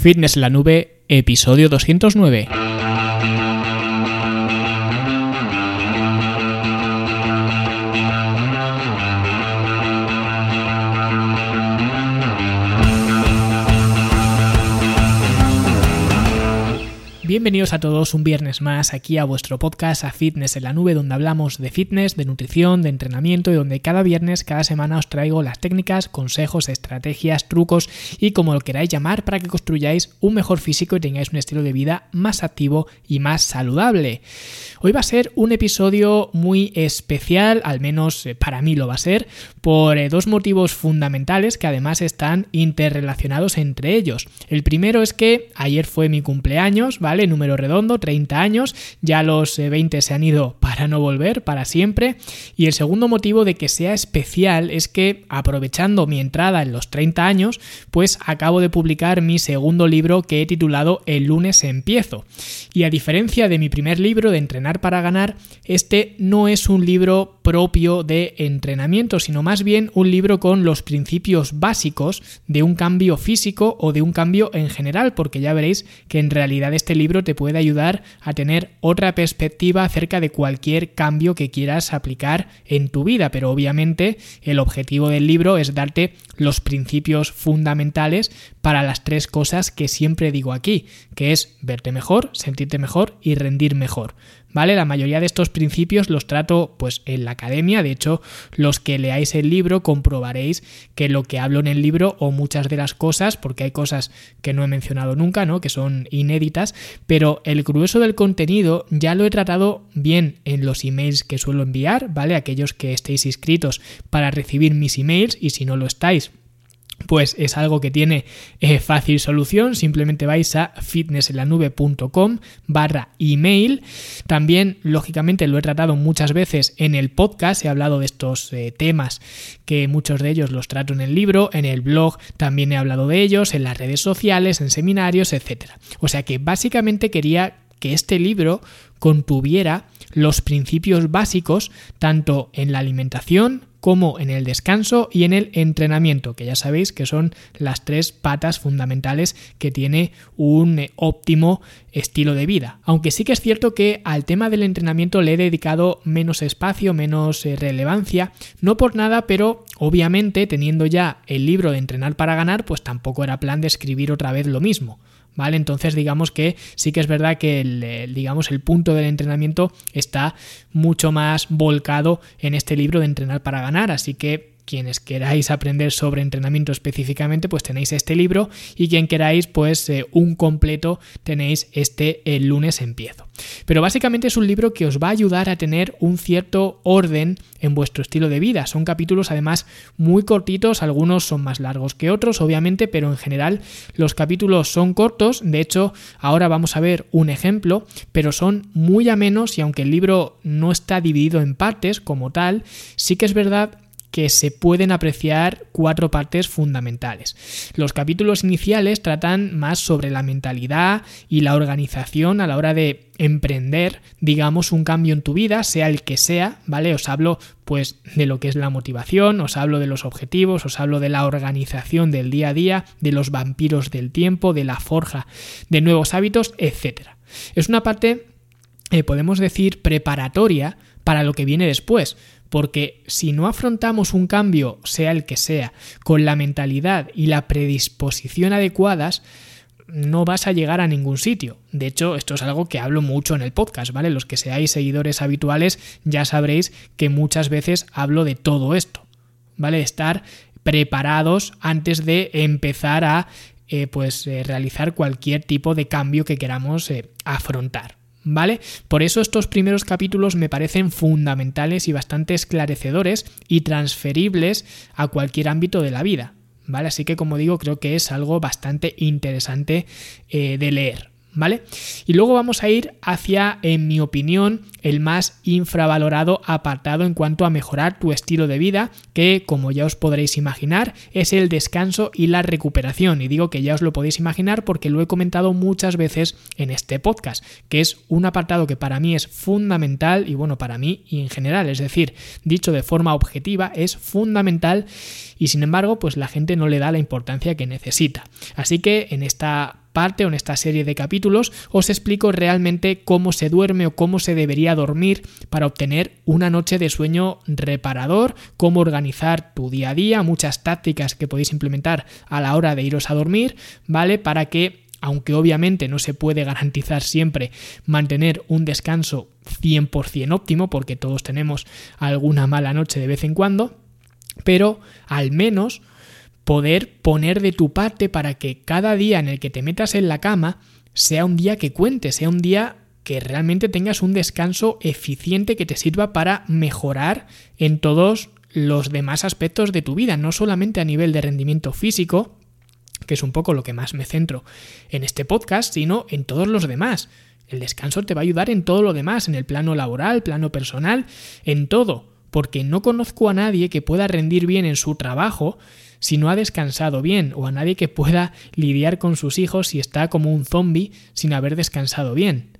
Fitness en la Nube, episodio 209. Bienvenidos a todos un viernes más aquí a vuestro podcast a Fitness en la Nube, donde hablamos de fitness, de nutrición, de entrenamiento y donde cada viernes, cada semana os traigo las técnicas, consejos, estrategias, trucos y como lo queráis llamar para que construyáis un mejor físico y tengáis un estilo de vida más activo y más saludable. Hoy va a ser un episodio muy especial, al menos eh, para mí lo va a ser, por eh, dos motivos fundamentales que además están interrelacionados entre ellos. El primero es que ayer fue mi cumpleaños, ¿vale? Número redondo, 30 años, ya los 20 eh, se han ido para no volver, para siempre. Y el segundo motivo de que sea especial es que aprovechando mi entrada en los 30 años, pues acabo de publicar mi segundo libro que he titulado El lunes empiezo. Y a diferencia de mi primer libro de entrenar para ganar, este no es un libro propio de entrenamiento, sino más bien un libro con los principios básicos de un cambio físico o de un cambio en general, porque ya veréis que en realidad este libro te puede ayudar a tener otra perspectiva acerca de cualquier cambio que quieras aplicar en tu vida, pero obviamente el objetivo del libro es darte los principios fundamentales para las tres cosas que siempre digo aquí, que es verte mejor, sentirte mejor y rendir mejor. ¿Vale? La mayoría de estos principios los trato pues en la academia, de hecho, los que leáis el libro comprobaréis que lo que hablo en el libro o muchas de las cosas, porque hay cosas que no he mencionado nunca, ¿no? Que son inéditas, pero el grueso del contenido ya lo he tratado bien en los emails que suelo enviar, ¿vale? Aquellos que estéis inscritos para recibir mis emails y si no lo estáis, pues es algo que tiene eh, fácil solución. Simplemente vais a fitnessenlanube.com barra email. También, lógicamente, lo he tratado muchas veces en el podcast. He hablado de estos eh, temas que muchos de ellos los trato en el libro. En el blog también he hablado de ellos, en las redes sociales, en seminarios, etc. O sea que básicamente quería que este libro contuviera los principios básicos tanto en la alimentación como en el descanso y en el entrenamiento, que ya sabéis que son las tres patas fundamentales que tiene un eh, óptimo estilo de vida. Aunque sí que es cierto que al tema del entrenamiento le he dedicado menos espacio, menos eh, relevancia, no por nada, pero obviamente teniendo ya el libro de entrenar para ganar, pues tampoco era plan de escribir otra vez lo mismo. ¿Vale? Entonces digamos que sí que es verdad que el, digamos, el punto del entrenamiento está mucho más volcado en este libro de entrenar para ganar, así que quienes queráis aprender sobre entrenamiento específicamente, pues tenéis este libro y quien queráis, pues eh, un completo tenéis este el lunes empiezo. Pero básicamente es un libro que os va a ayudar a tener un cierto orden en vuestro estilo de vida. Son capítulos además muy cortitos, algunos son más largos que otros, obviamente, pero en general los capítulos son cortos. De hecho, ahora vamos a ver un ejemplo, pero son muy amenos y aunque el libro no está dividido en partes como tal, sí que es verdad que se pueden apreciar cuatro partes fundamentales. Los capítulos iniciales tratan más sobre la mentalidad y la organización a la hora de emprender, digamos, un cambio en tu vida, sea el que sea, ¿vale? Os hablo pues de lo que es la motivación, os hablo de los objetivos, os hablo de la organización del día a día, de los vampiros del tiempo, de la forja de nuevos hábitos, etc. Es una parte, eh, podemos decir, preparatoria para lo que viene después porque si no afrontamos un cambio, sea el que sea, con la mentalidad y la predisposición adecuadas, no vas a llegar a ningún sitio. De hecho, esto es algo que hablo mucho en el podcast, ¿vale? Los que seáis seguidores habituales ya sabréis que muchas veces hablo de todo esto, ¿vale? Estar preparados antes de empezar a eh, pues eh, realizar cualquier tipo de cambio que queramos eh, afrontar. ¿Vale? Por eso estos primeros capítulos me parecen fundamentales y bastante esclarecedores y transferibles a cualquier ámbito de la vida, ¿vale? Así que como digo, creo que es algo bastante interesante eh, de leer. ¿Vale? Y luego vamos a ir hacia, en mi opinión, el más infravalorado apartado en cuanto a mejorar tu estilo de vida, que como ya os podréis imaginar, es el descanso y la recuperación. Y digo que ya os lo podéis imaginar porque lo he comentado muchas veces en este podcast, que es un apartado que para mí es fundamental y bueno, para mí y en general, es decir, dicho de forma objetiva, es fundamental y sin embargo, pues la gente no le da la importancia que necesita. Así que en esta parte o en esta serie de capítulos os explico realmente cómo se duerme o cómo se debería dormir para obtener una noche de sueño reparador, cómo organizar tu día a día, muchas tácticas que podéis implementar a la hora de iros a dormir, ¿vale? Para que aunque obviamente no se puede garantizar siempre mantener un descanso 100% óptimo, porque todos tenemos alguna mala noche de vez en cuando, pero al menos poder poner de tu parte para que cada día en el que te metas en la cama sea un día que cuente, sea un día que realmente tengas un descanso eficiente que te sirva para mejorar en todos los demás aspectos de tu vida, no solamente a nivel de rendimiento físico, que es un poco lo que más me centro en este podcast, sino en todos los demás. El descanso te va a ayudar en todo lo demás, en el plano laboral, plano personal, en todo, porque no conozco a nadie que pueda rendir bien en su trabajo si no ha descansado bien, o a nadie que pueda lidiar con sus hijos si está como un zombie sin haber descansado bien.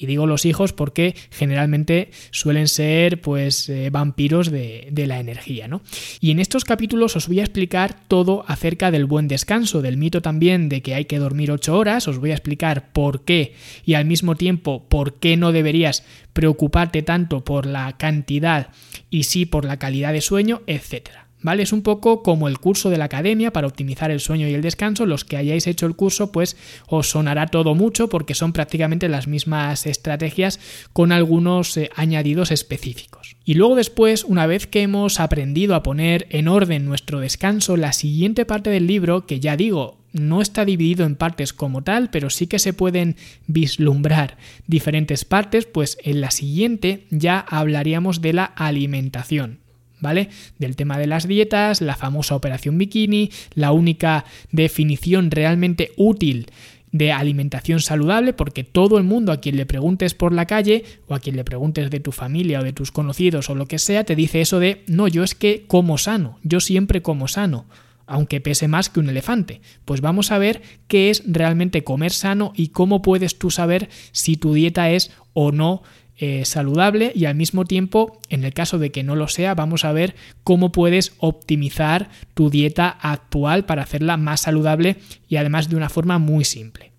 Y digo los hijos porque generalmente suelen ser pues eh, vampiros de, de, la energía, ¿no? Y en estos capítulos os voy a explicar todo acerca del buen descanso, del mito también de que hay que dormir 8 horas, os voy a explicar por qué y al mismo tiempo por qué no deberías preocuparte tanto por la cantidad y sí por la calidad de sueño, etcétera. ¿Vale? Es un poco como el curso de la academia para optimizar el sueño y el descanso. Los que hayáis hecho el curso, pues os sonará todo mucho porque son prácticamente las mismas estrategias con algunos eh, añadidos específicos. Y luego después, una vez que hemos aprendido a poner en orden nuestro descanso, la siguiente parte del libro, que ya digo, no está dividido en partes como tal, pero sí que se pueden vislumbrar diferentes partes, pues en la siguiente ya hablaríamos de la alimentación. ¿Vale? Del tema de las dietas, la famosa operación bikini, la única definición realmente útil de alimentación saludable, porque todo el mundo a quien le preguntes por la calle o a quien le preguntes de tu familia o de tus conocidos o lo que sea, te dice eso de, no, yo es que como sano, yo siempre como sano aunque pese más que un elefante. Pues vamos a ver qué es realmente comer sano y cómo puedes tú saber si tu dieta es o no eh, saludable y al mismo tiempo, en el caso de que no lo sea, vamos a ver cómo puedes optimizar tu dieta actual para hacerla más saludable y además de una forma muy simple.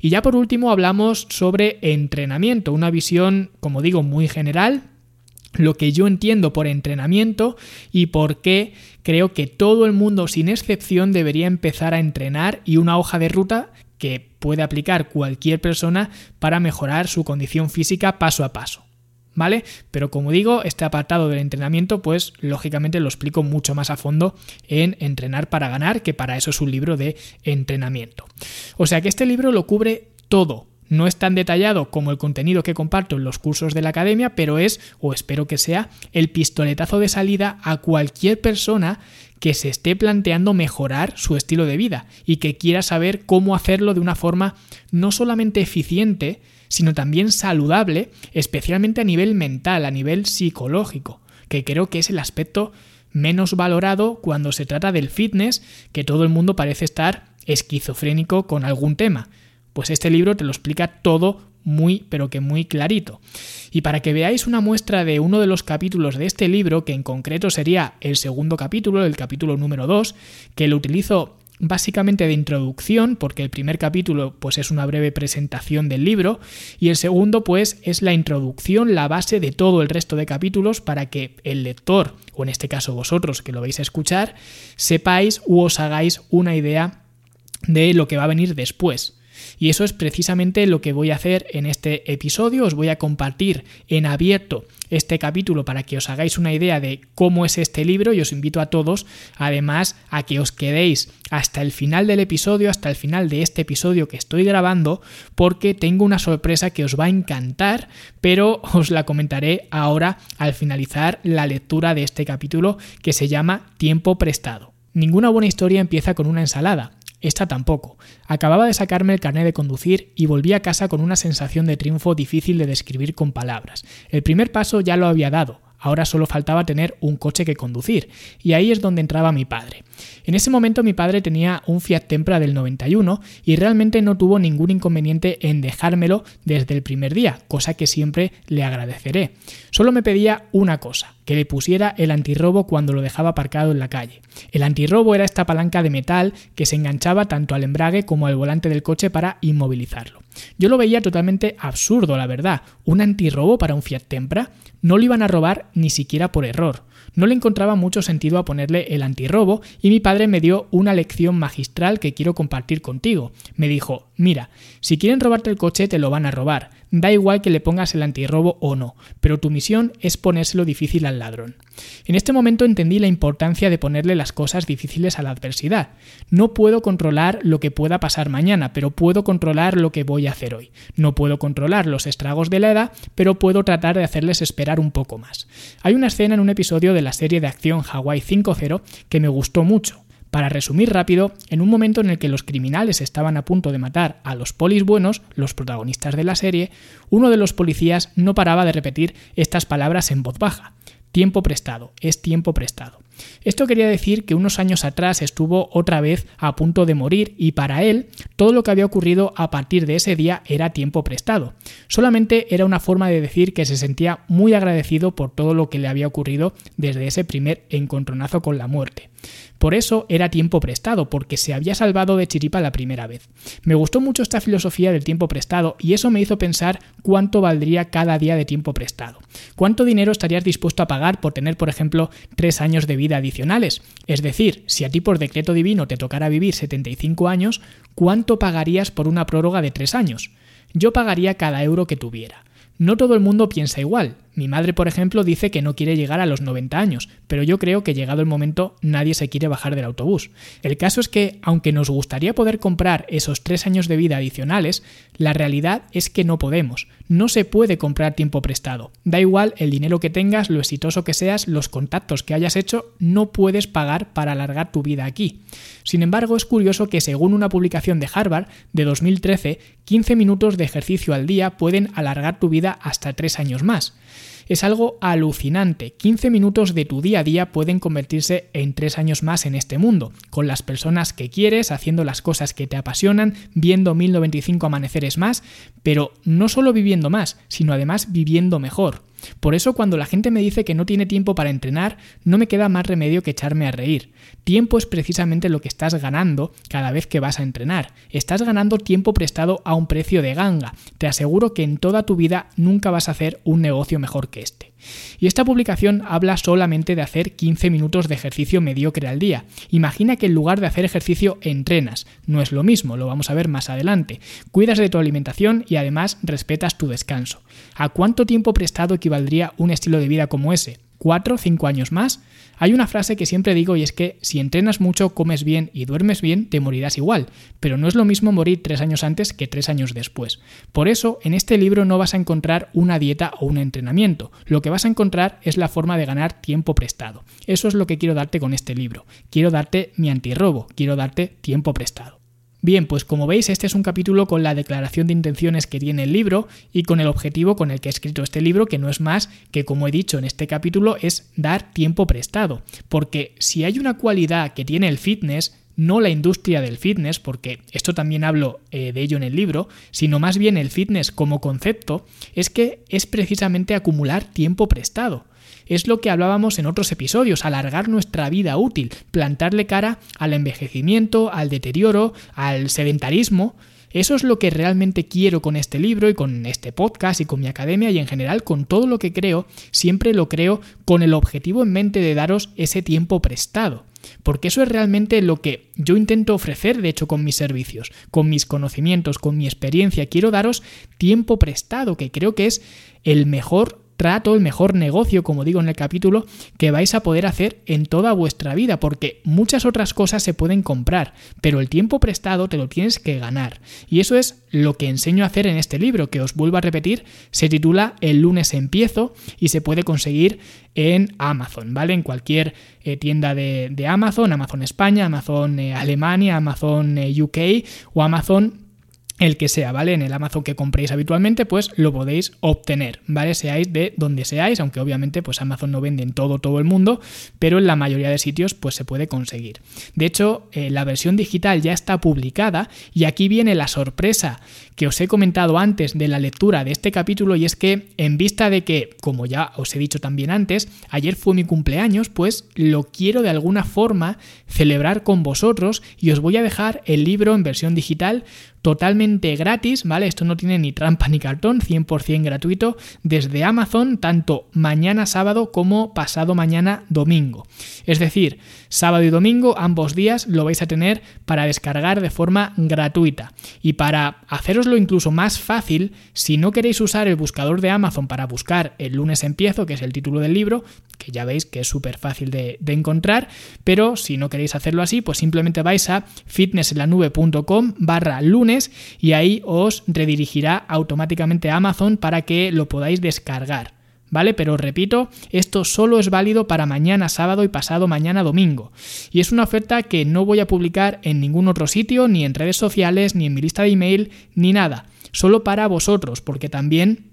Y ya por último hablamos sobre entrenamiento, una visión, como digo, muy general, lo que yo entiendo por entrenamiento y por qué creo que todo el mundo sin excepción debería empezar a entrenar y una hoja de ruta que puede aplicar cualquier persona para mejorar su condición física paso a paso. ¿Vale? Pero como digo, este apartado del entrenamiento, pues lógicamente lo explico mucho más a fondo en Entrenar para ganar, que para eso es un libro de entrenamiento. O sea que este libro lo cubre todo, no es tan detallado como el contenido que comparto en los cursos de la academia, pero es, o espero que sea, el pistoletazo de salida a cualquier persona que se esté planteando mejorar su estilo de vida y que quiera saber cómo hacerlo de una forma no solamente eficiente, sino también saludable, especialmente a nivel mental, a nivel psicológico, que creo que es el aspecto menos valorado cuando se trata del fitness, que todo el mundo parece estar esquizofrénico con algún tema. Pues este libro te lo explica todo muy, pero que muy clarito. Y para que veáis una muestra de uno de los capítulos de este libro, que en concreto sería el segundo capítulo, el capítulo número 2, que lo utilizo básicamente de introducción, porque el primer capítulo pues es una breve presentación del libro y el segundo pues es la introducción, la base de todo el resto de capítulos para que el lector, o en este caso vosotros que lo vais a escuchar, sepáis u os hagáis una idea de lo que va a venir después. Y eso es precisamente lo que voy a hacer en este episodio. Os voy a compartir en abierto este capítulo para que os hagáis una idea de cómo es este libro y os invito a todos además a que os quedéis hasta el final del episodio, hasta el final de este episodio que estoy grabando porque tengo una sorpresa que os va a encantar, pero os la comentaré ahora al finalizar la lectura de este capítulo que se llama Tiempo prestado. Ninguna buena historia empieza con una ensalada. Esta tampoco. Acababa de sacarme el carnet de conducir y volví a casa con una sensación de triunfo difícil de describir con palabras. El primer paso ya lo había dado. ahora solo faltaba tener un coche que conducir, y ahí es donde entraba mi padre. En ese momento mi padre tenía un Fiat Tempra del 91 y realmente no tuvo ningún inconveniente en dejármelo desde el primer día, cosa que siempre le agradeceré. Solo me pedía una cosa, que le pusiera el antirrobo cuando lo dejaba aparcado en la calle. El antirrobo era esta palanca de metal que se enganchaba tanto al embrague como al volante del coche para inmovilizarlo. Yo lo veía totalmente absurdo, la verdad. ¿Un antirrobo para un Fiat Tempra? No lo iban a robar ni siquiera por error. No le encontraba mucho sentido a ponerle el antirrobo y mi padre me dio una lección magistral que quiero compartir contigo. Me dijo, mira, si quieren robarte el coche te lo van a robar, da igual que le pongas el antirrobo o no, pero tu misión es ponérselo difícil al ladrón. En este momento entendí la importancia de ponerle las cosas difíciles a la adversidad. No puedo controlar lo que pueda pasar mañana, pero puedo controlar lo que voy a hacer hoy. No puedo controlar los estragos de la edad, pero puedo tratar de hacerles esperar un poco más. Hay una escena en un episodio de la serie de acción Hawaii 5.0 que me gustó mucho. Para resumir rápido, en un momento en el que los criminales estaban a punto de matar a los polis buenos, los protagonistas de la serie, uno de los policías no paraba de repetir estas palabras en voz baja. Tiempo prestado, es tiempo prestado. Esto quería decir que unos años atrás estuvo otra vez a punto de morir y para él todo lo que había ocurrido a partir de ese día era tiempo prestado. Solamente era una forma de decir que se sentía muy agradecido por todo lo que le había ocurrido desde ese primer encontronazo con la muerte. Por eso era tiempo prestado, porque se había salvado de chiripa la primera vez. Me gustó mucho esta filosofía del tiempo prestado y eso me hizo pensar cuánto valdría cada día de tiempo prestado. ¿Cuánto dinero estarías dispuesto a pagar por tener, por ejemplo, tres años de vida adicionales? Es decir, si a ti por decreto divino te tocara vivir 75 años, ¿cuánto pagarías por una prórroga de tres años? Yo pagaría cada euro que tuviera. No todo el mundo piensa igual. Mi madre, por ejemplo, dice que no quiere llegar a los 90 años, pero yo creo que llegado el momento nadie se quiere bajar del autobús. El caso es que, aunque nos gustaría poder comprar esos tres años de vida adicionales, la realidad es que no podemos. No se puede comprar tiempo prestado. Da igual el dinero que tengas, lo exitoso que seas, los contactos que hayas hecho, no puedes pagar para alargar tu vida aquí. Sin embargo, es curioso que según una publicación de Harvard de 2013, 15 minutos de ejercicio al día pueden alargar tu vida hasta tres años más. Es algo alucinante. 15 minutos de tu día a día pueden convertirse en 3 años más en este mundo, con las personas que quieres, haciendo las cosas que te apasionan, viendo 1095 amaneceres más, pero no solo viviendo más, sino además viviendo mejor. Por eso cuando la gente me dice que no tiene tiempo para entrenar, no me queda más remedio que echarme a reír. Tiempo es precisamente lo que estás ganando cada vez que vas a entrenar. Estás ganando tiempo prestado a un precio de ganga. Te aseguro que en toda tu vida nunca vas a hacer un negocio mejor que este. Y esta publicación habla solamente de hacer 15 minutos de ejercicio mediocre al día. Imagina que en lugar de hacer ejercicio entrenas. No es lo mismo, lo vamos a ver más adelante. Cuidas de tu alimentación y además respetas tu descanso. ¿A cuánto tiempo prestado equivaldría un estilo de vida como ese? ¿Cuatro, cinco años más? Hay una frase que siempre digo y es que si entrenas mucho, comes bien y duermes bien, te morirás igual, pero no es lo mismo morir tres años antes que tres años después. Por eso, en este libro no vas a encontrar una dieta o un entrenamiento, lo que vas a encontrar es la forma de ganar tiempo prestado. Eso es lo que quiero darte con este libro. Quiero darte mi antirrobo, quiero darte tiempo prestado. Bien, pues como veis, este es un capítulo con la declaración de intenciones que tiene el libro y con el objetivo con el que he escrito este libro, que no es más que, como he dicho en este capítulo, es dar tiempo prestado. Porque si hay una cualidad que tiene el fitness, no la industria del fitness, porque esto también hablo eh, de ello en el libro, sino más bien el fitness como concepto, es que es precisamente acumular tiempo prestado. Es lo que hablábamos en otros episodios, alargar nuestra vida útil, plantarle cara al envejecimiento, al deterioro, al sedentarismo. Eso es lo que realmente quiero con este libro y con este podcast y con mi academia y en general con todo lo que creo, siempre lo creo con el objetivo en mente de daros ese tiempo prestado. Porque eso es realmente lo que yo intento ofrecer, de hecho, con mis servicios, con mis conocimientos, con mi experiencia. Quiero daros tiempo prestado, que creo que es el mejor trato, el mejor negocio, como digo en el capítulo, que vais a poder hacer en toda vuestra vida, porque muchas otras cosas se pueden comprar, pero el tiempo prestado te lo tienes que ganar. Y eso es lo que enseño a hacer en este libro, que os vuelvo a repetir, se titula El lunes empiezo y se puede conseguir en Amazon, ¿vale? En cualquier eh, tienda de, Amazon, Amazon España, Amazon eh, Alemania, Amazon eh, UK o Amazon el que sea, ¿vale? En el Amazon que compréis habitualmente, pues lo podéis obtener, ¿vale? Seáis de donde seáis, aunque obviamente pues Amazon no vende en todo, todo el mundo, pero en la mayoría de sitios pues se puede conseguir. De hecho, eh, la versión digital ya está publicada y aquí viene la sorpresa que os he comentado antes de la lectura de este capítulo y es que en vista de que, como ya os he dicho también antes, ayer fue mi cumpleaños, pues lo quiero de alguna forma celebrar con vosotros y os voy a dejar el libro en versión digital totalmente gratis, ¿vale? Esto no tiene ni trampa ni cartón, 100% gratuito, desde Amazon, tanto mañana sábado como pasado mañana domingo. Es decir, sábado y domingo, ambos días, lo vais a tener para descargar de forma gratuita. Y para haceroslo incluso más fácil, si no queréis usar el buscador de Amazon para buscar el lunes empiezo, que es el título del libro, que ya veis que es súper fácil de, encontrar, pero si no queréis hacerlo así, pues simplemente vais a fitnessenlanube.com barra lunes y ahí os redirigirá automáticamente a Amazon para que lo podáis descargar. ¿Vale? Pero repito, esto solo es válido para mañana sábado y pasado mañana domingo. Y es una oferta que no voy a publicar en ningún otro sitio, ni en redes sociales, ni en mi lista de email, ni nada. Solo para vosotros, porque también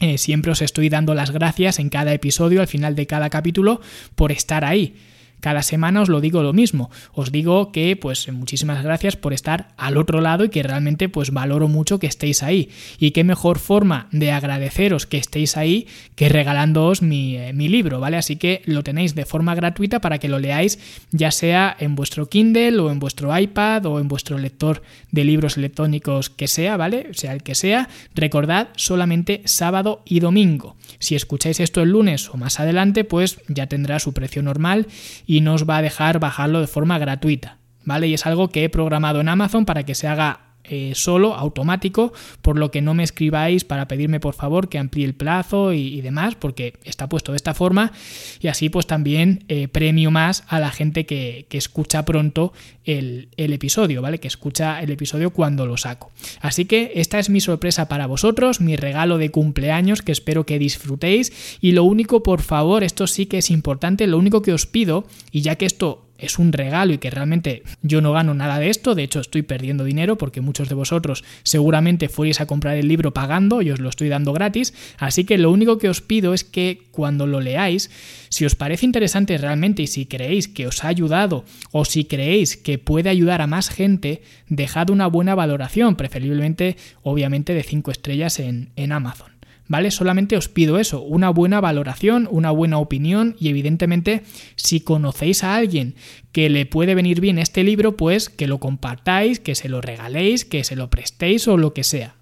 eh, siempre os estoy dando las gracias en cada episodio, al final de cada capítulo, por estar ahí. Cada semana os lo digo lo mismo. Os digo que pues muchísimas gracias por estar al otro lado y que realmente pues valoro mucho que estéis ahí. Y qué mejor forma de agradeceros que estéis ahí que regalándoos mi, eh, mi libro, ¿vale? Así que lo tenéis de forma gratuita para que lo leáis ya sea en vuestro Kindle o en vuestro iPad o en vuestro lector de libros electrónicos que sea, ¿vale? Sea el que sea. Recordad solamente sábado y domingo. Si escucháis esto el lunes o más adelante, pues ya tendrá su precio normal y no os va a dejar bajarlo de forma gratuita. ¿Vale? Y es algo que he programado en Amazon para que se haga eh, solo, automático, por lo que no me escribáis para pedirme por favor que amplíe el plazo y, demás, porque está puesto de esta forma y así pues también eh, premio más a la gente que, escucha pronto el, el, episodio, ¿vale? Que escucha el episodio cuando lo saco. Así que esta es mi sorpresa para vosotros, mi regalo de cumpleaños que espero que disfrutéis y lo único, por favor, esto sí que es importante, lo único que os pido, y ya que esto es un regalo y que realmente yo no gano nada de esto, de hecho estoy perdiendo dinero porque muchos de vosotros seguramente fuerais a comprar el libro pagando y os lo estoy dando gratis, así que lo único que os pido es que cuando lo leáis, si os parece interesante realmente y si creéis que os ha ayudado o si creéis que puede ayudar a más gente, dejad una buena valoración, preferiblemente obviamente de 5 estrellas en, en Amazon. ¿Vale? Solamente os pido eso, una buena valoración, una buena opinión y evidentemente si conocéis a alguien que le puede venir bien este libro, pues que lo compartáis, que se lo regaléis, que se lo prestéis o lo que sea.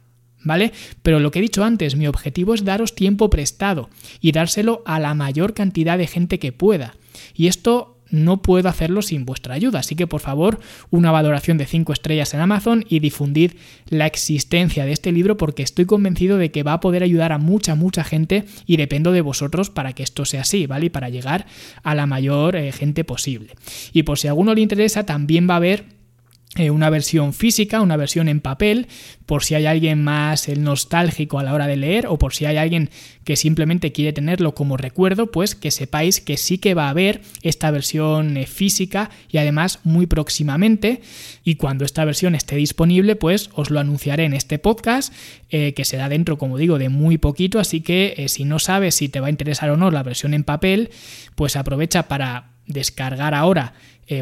¿Vale? Pero lo que he dicho antes, mi objetivo es daros tiempo prestado y dárselo a la mayor cantidad de gente que pueda. Y esto no puedo hacerlo sin vuestra ayuda. Así que por favor, una valoración de 5 estrellas en Amazon y difundid la existencia de este libro porque estoy convencido de que va a poder ayudar a mucha, mucha gente y dependo de vosotros para que esto sea así, ¿vale? Y para llegar a la mayor eh, gente posible. Y por si a alguno le interesa, también va a haber una versión física, una versión en papel, por si hay alguien más el nostálgico a la hora de leer o por si hay alguien que simplemente quiere tenerlo como recuerdo, pues que sepáis que sí que va a haber esta versión eh, física y además muy próximamente. Y cuando esta versión esté disponible pues os lo anunciaré en este podcast eh, que será dentro como digo de muy poquito. Así que si no sabes si te va a interesar o no la versión en papel pues aprovecha para descargar ahora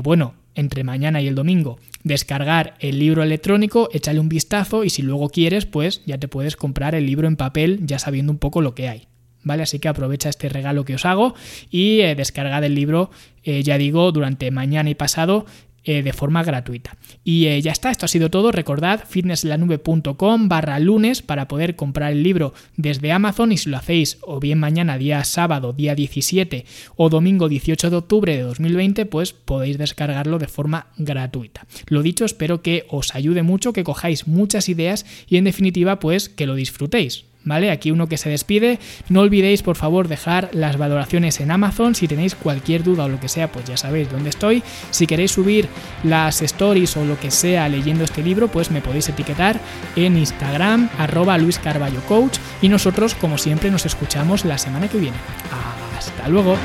bueno entre mañana y el domingo, descargar el libro electrónico, échale un vistazo y si luego quieres, pues ya te puedes comprar el libro en papel ya sabiendo un poco lo que hay. ¿Vale? Así que aprovecha este regalo que os hago y eh, descargad el libro, eh, ya digo, durante mañana y pasado eh, de forma gratuita. Y eh, ya está, esto ha sido todo. Recordad fitnesslanube.com barra lunes para poder comprar el libro desde Amazon y si lo hacéis o bien mañana día sábado día 17 o domingo 18 de octubre de 2020 pues podéis descargarlo de forma gratuita. Lo dicho, espero que os ayude mucho, que cojáis muchas ideas y en definitiva pues que lo disfrutéis. ¿Vale? Aquí uno que se despide. No olvidéis, por favor, dejar las valoraciones en Amazon. Si tenéis cualquier duda o lo que sea, pues ya sabéis dónde estoy. Si queréis subir las stories o lo que sea leyendo este libro, pues me podéis etiquetar en Instagram, arroba Luis Carballo Coach. Y nosotros, como siempre, nos escuchamos la semana que viene. Hasta luego.